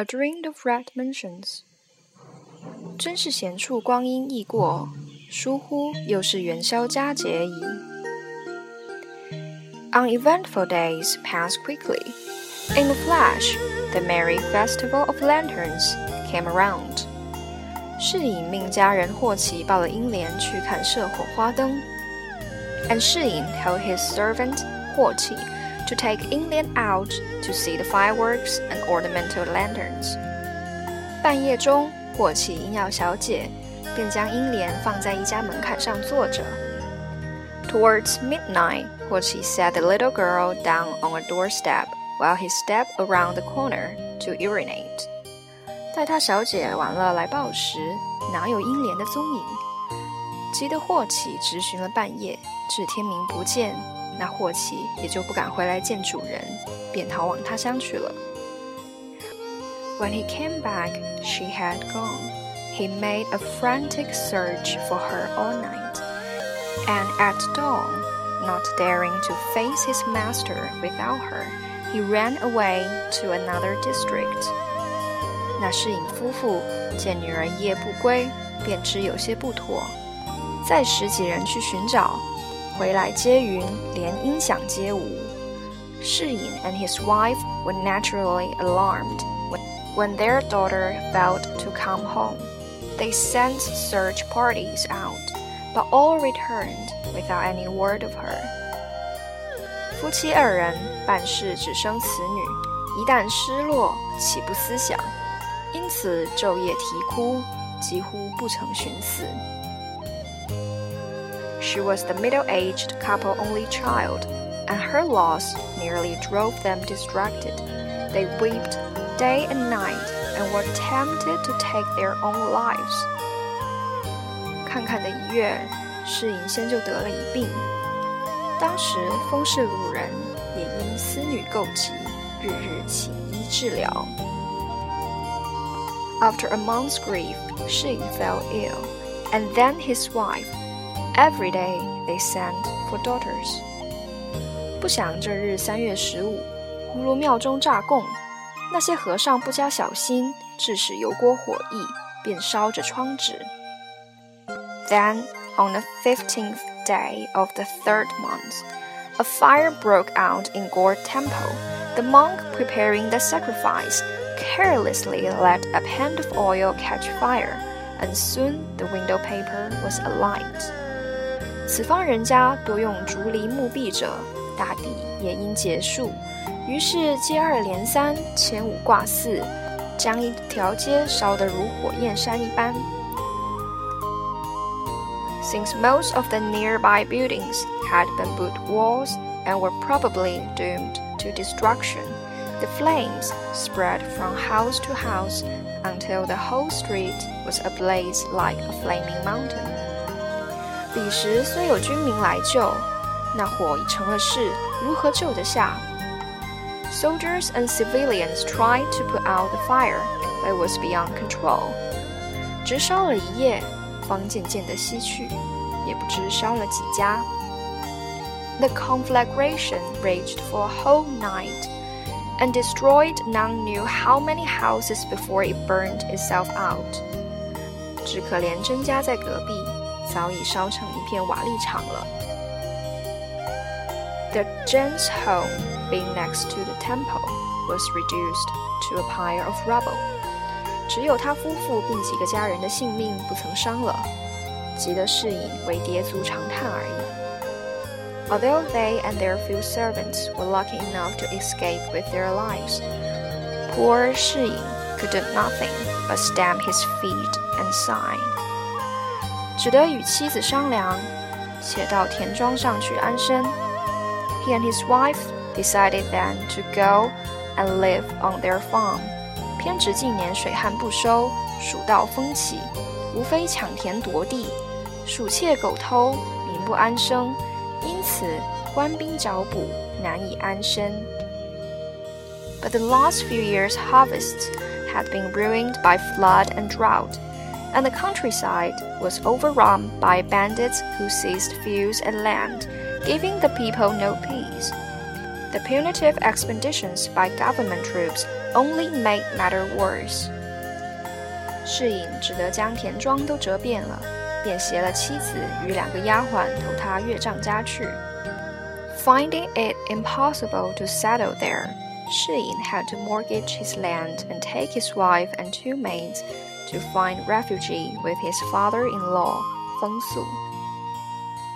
A Dream of Red Mansions》。真是闲处光阴易过，疏忽又是元宵佳节矣。Uneventful days pass quickly. In a flash, the merry festival of lanterns came around. 士隐命家人霍启报了英莲去看社火花灯，and Shi Yin told his servant 霍启。to take Yinglian out to see the fireworks and ornamental lanterns。半夜中，火起银药小姐便将英莲放在一家门槛上坐着。Towards midnight, Huoqi set the little girl down on a doorstep while he stepped around the corner to urinate. 待他小姐完了来报时，哪有英莲的踪影？急得霍启直寻了半夜，至天明不见。那霍启也就不敢回来见主人，便逃往他乡去了。When he came back, she had gone. He made a frantic search for her all night and at dawn, not daring to face his master without her, he ran away to another district. 那世隐夫妇见女儿夜不归，便知有些不妥，再使几人去寻找，回来接云，连音响皆无。世隐 and his wife were naturally alarmed when, when their daughter failed to come home. They sent search parties out but all returned without any word of her. 夫妻二人办事只生此女，一旦失落，岂不思想？因此昼夜啼哭，几乎不曾寻死。She was the middle aged couple only child, and her loss nearly drove them distracted. They wept day and night and were tempted to take their own lives. 看看的医院，士隐先就得了一病，当时风氏鲁人也因思女构疾，日日请医治疗。After a month's grief, Shi fell ill, and then his wife. Every day they send for daughters. 不想这日三月十五，葫芦庙中炸供，那些和尚不加小心，致使油锅火溢，便烧着窗纸。Then on the fifteenth day of the third month, a fire broke out in Gourd Temple. The monk preparing the sacrifice carelessly let a pan of oil catch fire, and soon the window paper was alight. 此方人家多用竹篱木壁者，大抵也应结束。于是接二连三，千五挂四，将一条街烧得如火焰山一般。since most of the nearby buildings had bamboo walls and were probably doomed to destruction. The flames spread from house to house until the whole street was ablaze like a flaming mountain. 彼时虽有军民来救，那火已成了事，如何救得下？Soldiers and civilians tried to put out the fire, but it was beyond control. 直烧了一夜，方渐渐地熄去，也不知烧了几家。The conflagration raged for a whole night and destroyed none knew how many houses before it burned itself out. 只可怜甄家在隔壁， 早已烧成一片瓦砾场了。The Zhen's home, being next to the temple, was reduced to a pile of rubble。只有他夫妇并几个家人的性命不曾伤了，急得士隐为跌足长叹而已。Although they and their few servants were lucky enough to escape with their lives, poor Shi could do nothing but stamp his feet and sigh. 只得与妻子商量，且到田庄上去安身。He and his wife decided then to go and live on their farm. 偏执近年水旱不收，蜀道风起，无非抢田夺地，鼠窃狗偷，民不安生，因此官兵剿捕，难以安身。But the last few years' harvests had been ruined by flood and drought, and the countryside was overrun by bandits who seized fields and land, giving the people no peace. The punitive expeditions by government troops only made matter worse. 士隐只得将田庄都折遍了，便携了妻子与两个丫鬟投他岳丈家去。Finding it impossible to settle there, Shi Yin had to mortgage his land and take his wife and two maids to find refuge with his father-in-law, Feng Su.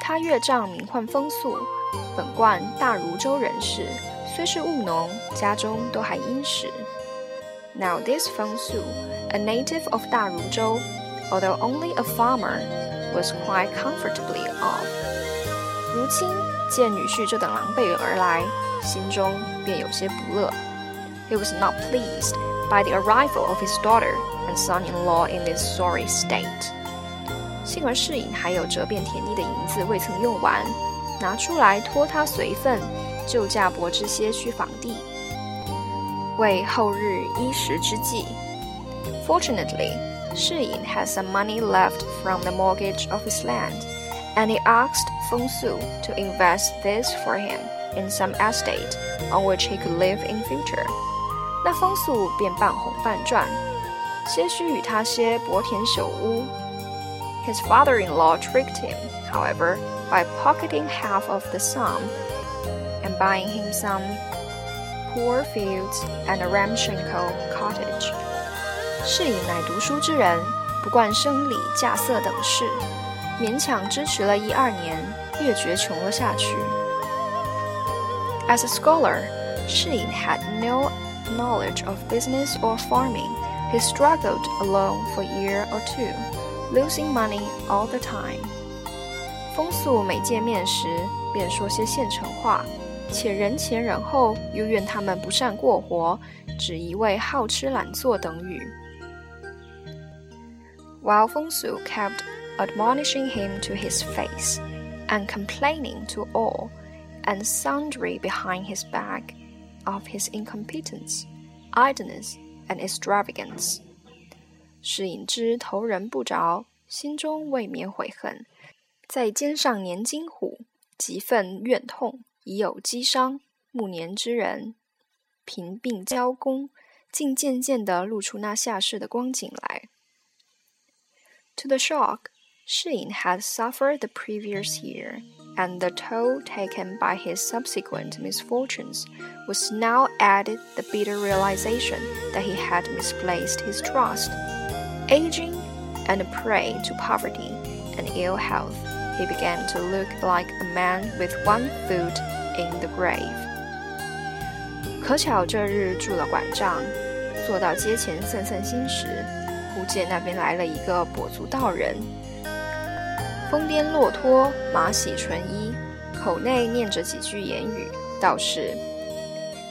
他岳丈名唤封肃，本贯大如州人士，虽是务农，家中都还殷实。Now this Feng Su, a native of 大如州, although only a farmer, was quite comfortably off. 如今见女婿这等狼狈而来，心中便有些不乐。He was not pleased by the arrival of his daughter and son-in-law in this sorry state。幸而士隐还有折遍田地的银子未曾用完，拿出来托他随份，救驾伯之些许房地，为后日衣食之计。Fortunately, Shi Yin had some money left from the mortgage of his land, and he asked Feng Su to invest this for him in some estate on which he could live in future. 那封肃便半哄半转，些许与他些薄田朽屋。His father-in-law tricked him, however, by pocketing half of the sum and buying him some poor fields and a ramshackle cottage. 是以乃读书之人，不惯生理稼穑等事，勉强支持了一二年，越觉穷了下去。As a scholar, Shi had no knowledge of business or farming. He struggled alone for a year or two, losing money all the time. 封肃每见面时便说些现成话，且人前人后又怨他们不善过活，只一味好吃懒做等语。While Feng Su kept admonishing him to his face, and complaining to all and sundry behind his back of his incompetence, idleness, and extravagance. 是引之头人不着，心中未免悔恨，在肩上粘金虎，急愤怨痛，已有积伤。暮年之人，贫病交工，竟渐渐地露出那下世的光景来。To the shock, Shi had suffered the previous year, and the toll taken by his subsequent misfortunes was now added the bitter realization that he had misplaced his trust. Aging and a prey to poverty and ill health, he began to look like a man with one foot in the grave. 可巧这日住了馆帐，坐到街前散散心时，忽见那边来了一个跛足道人。 疯癫落脱，马洗纯衣，口内念着几句言语，道是：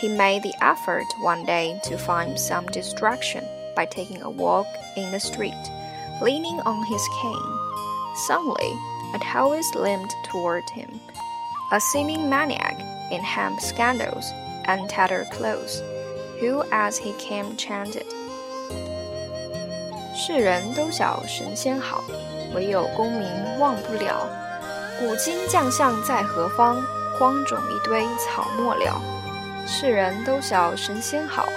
He made the effort one day to find some distraction by taking a walk in the street, leaning on his cane. Suddenly, a Taoist limped toward him, a seeming maniac in hemp scandals and tattered clothes, who as he came chanted. 世人都晓神仙好。 唯有功名忘不了，古今将相在何方？荒冢一堆草没了。世人都晓神仙好，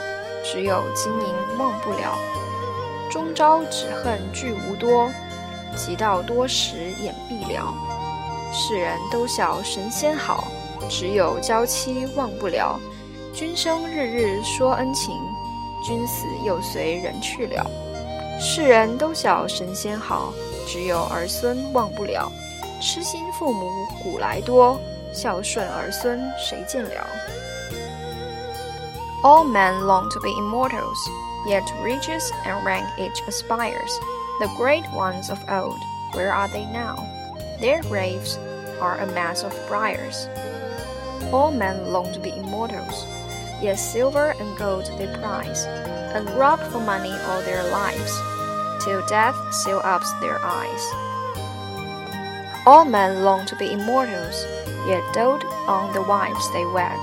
只有金银忘不了。终朝只恨聚无多，及到多时眼闭了。世人都晓神仙好，只有娇妻忘不了。君生日日说恩情，君死又随人去了。世人都晓神仙好。只有儿孙忘不了，痴心父母古来多，孝顺儿孙谁见了？All men long to be immortals, yet riches and rank each aspires. The great ones of old, where are they now? Their graves are a mass of briars. All men long to be immortals, yet silver and gold they prize, and rob for money all their lives till death seal up their eyes. All men long to be immortals, yet dote on the wives they wed,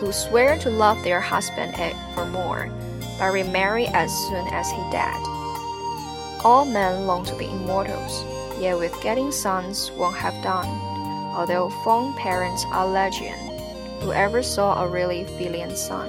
who swear to love their husband evermore, but remarry as soon as he dead. All men long to be immortals, yet with getting sons won't have done, although fond parents are legion. who ever saw a really brilliant sun.